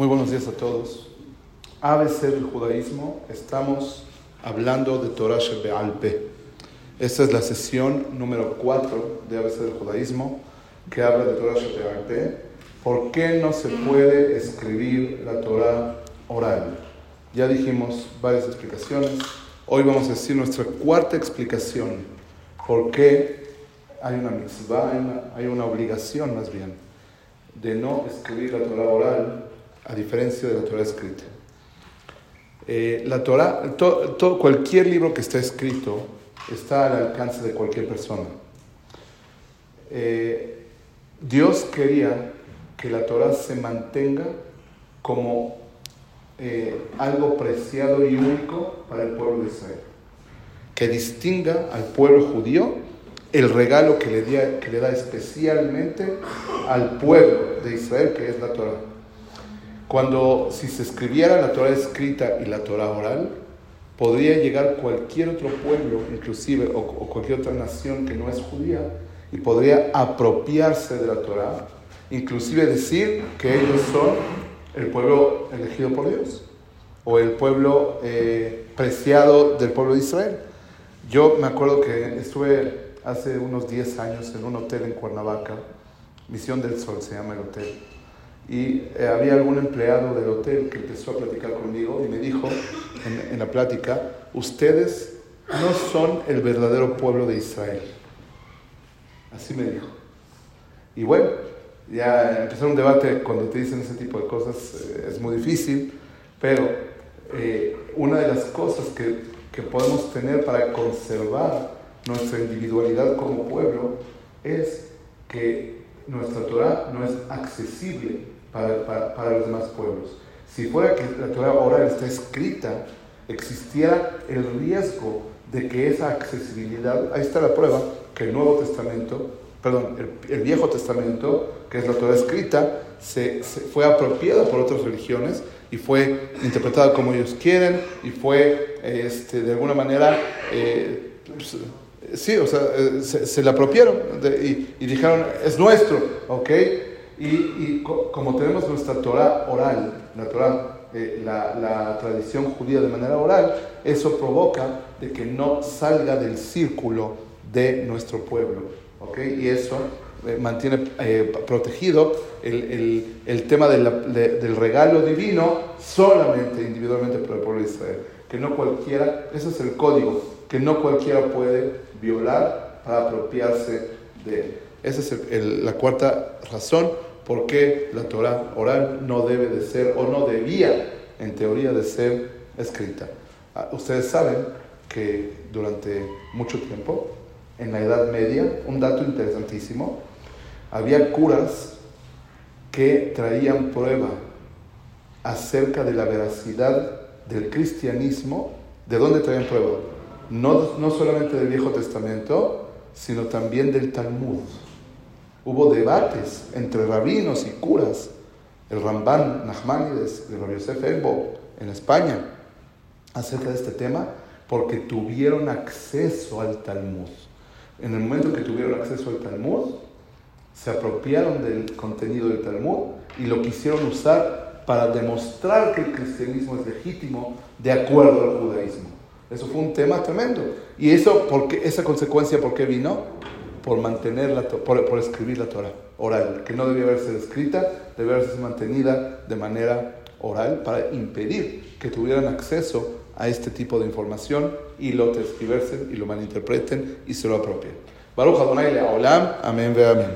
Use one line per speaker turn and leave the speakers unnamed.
Muy buenos días a todos. ABC del judaísmo, estamos hablando de Torah Alpe. Esta es la sesión número 4 de ABC del judaísmo que habla de Torah Alpe. ¿Por qué no se puede escribir la Torah oral? Ya dijimos varias explicaciones. Hoy vamos a decir nuestra cuarta explicación. ¿Por qué hay una mitzvah, hay una obligación más bien, de no escribir la Torah oral a diferencia de la Torah escrita. Eh, la Torah, todo, cualquier libro que está escrito está al alcance de cualquier persona. Eh, Dios quería que la Torah se mantenga como eh, algo preciado y único para el pueblo de Israel, que distinga al pueblo judío el regalo que le, que le da especialmente al pueblo de Israel, que es la Torah. Cuando si se escribiera la Torah escrita y la Torah oral, podría llegar cualquier otro pueblo, inclusive, o, cualquier otra nación que no es judía, y podría apropiarse de la Torah, inclusive decir que ellos son el pueblo elegido por Dios, o el pueblo eh, preciado del pueblo de Israel. Yo me acuerdo que estuve hace unos 10 años en un hotel en Cuernavaca, Misión del Sol se llama el hotel, y eh, había algún empleado del hotel que empezó a platicar conmigo y me dijo en, la plática, ustedes no son el verdadero pueblo de Israel. Así me dijo. Y bueno, ya empezar un debate cuando te dicen ese tipo de cosas eh, es muy difícil, pero eh, una de las cosas que, que podemos tener para conservar nuestra individualidad como pueblo es que nuestra Torah no es accesible para, para, los demás pueblos. Si fuera que la Torah ahora está escrita, existiera el riesgo de que esa accesibilidad, ahí está la prueba, que el Nuevo Testamento, perdón, el, Viejo Testamento, que es la Torah escrita, se, fue apropiada por otras religiones y fue interpretada como ellos quieren y fue este, de alguna manera, eh, pues, sí, o sea, eh, se, la apropiaron y, y, dijeron, es nuestro, ¿ok? Y, como tenemos nuestra Torah oral, la Torah, eh, la, tradición judía de manera oral, eso provoca de que no salga del círculo de nuestro pueblo. ¿okay? Y eso eh, mantiene eh, protegido el, tema del regalo divino solamente individualmente por el pueblo de Israel. Que no cualquiera, ese es el código, que no cualquiera puede violar para apropiarse de él. Esa es la cuarta razón por qué la Torah oral no debe de ser o no debía, en teoría, de ser escrita. Ah, ustedes saben que durante mucho tiempo, en la Edad Media, un dato interesantísimo, había curas que traían prueba acerca de la veracidad del cristianismo. ¿De dónde traían prueba? No, no solamente del Viejo Testamento, sino también del Talmud. Hubo debates entre rabinos y curas. El Ramban Nachmanides de Rabbi Yosef Elbo en España acerca de este tema porque tuvieron acceso al Talmud. En el momento que tuvieron acceso al Talmud, se apropiaron del contenido del Talmud y lo quisieron usar para demostrar que el cristianismo es legítimo de acuerdo al judaísmo. Eso fue un tema tremendo. ¿Y eso, porque, esa consecuencia por qué vino? por mantener la, por, por, escribir la Torah oral, que no debía haberse escrita, debía haberse mantenida de manera oral para impedir que tuvieran acceso a este tipo de información y lo transcribersen y lo malinterpreten y se lo apropien. Baruch Adonai Le'olam, amén ve amén.